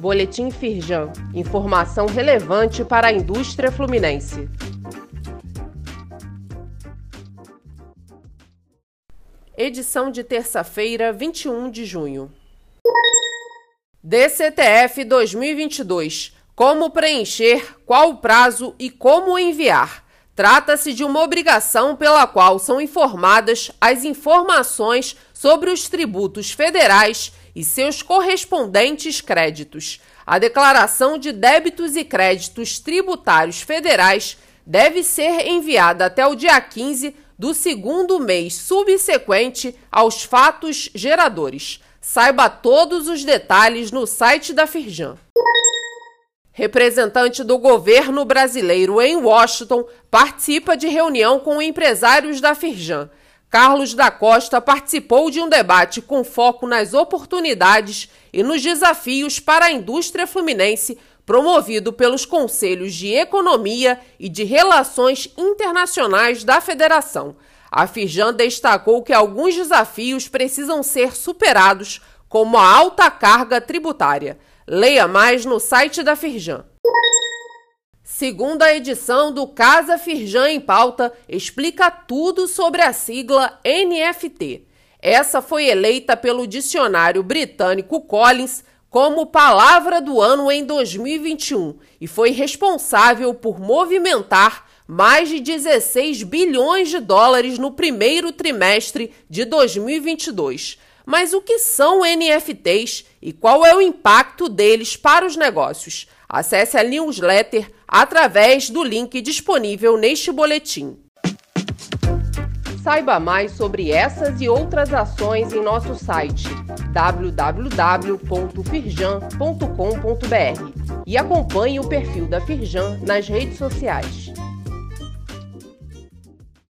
Boletim Firjan. Informação relevante para a indústria fluminense. Edição de terça-feira, 21 de junho. DCTF 2022. Como preencher, qual o prazo e como enviar. Trata-se de uma obrigação pela qual são informadas as informações sobre os tributos federais e seus correspondentes créditos. A declaração de débitos e créditos tributários federais deve ser enviada até o dia 15 do segundo mês subsequente aos fatos geradores. Saiba todos os detalhes no site da Firjan. Representante do governo brasileiro em Washington participa de reunião com empresários da Firjan. Carlos da Costa participou de um debate com foco nas oportunidades e nos desafios para a indústria fluminense, promovido pelos Conselhos de Economia e de Relações Internacionais da Federação. A Firjan destacou que alguns desafios precisam ser superados, como a alta carga tributária. Leia mais no site da Firjan. Segunda edição do Casa Firjan em Pauta explica tudo sobre a sigla NFT. Essa foi eleita pelo dicionário britânico Collins como palavra do ano em 2021 e foi responsável por movimentar mais de 16 bilhões de dólares no primeiro trimestre de 2022. Mas o que são NFTs e qual é o impacto deles para os negócios? Acesse a newsletter através do link disponível neste boletim. Saiba mais sobre essas e outras ações em nosso site www.firjan.com.br e acompanhe o perfil da Firjan nas redes sociais.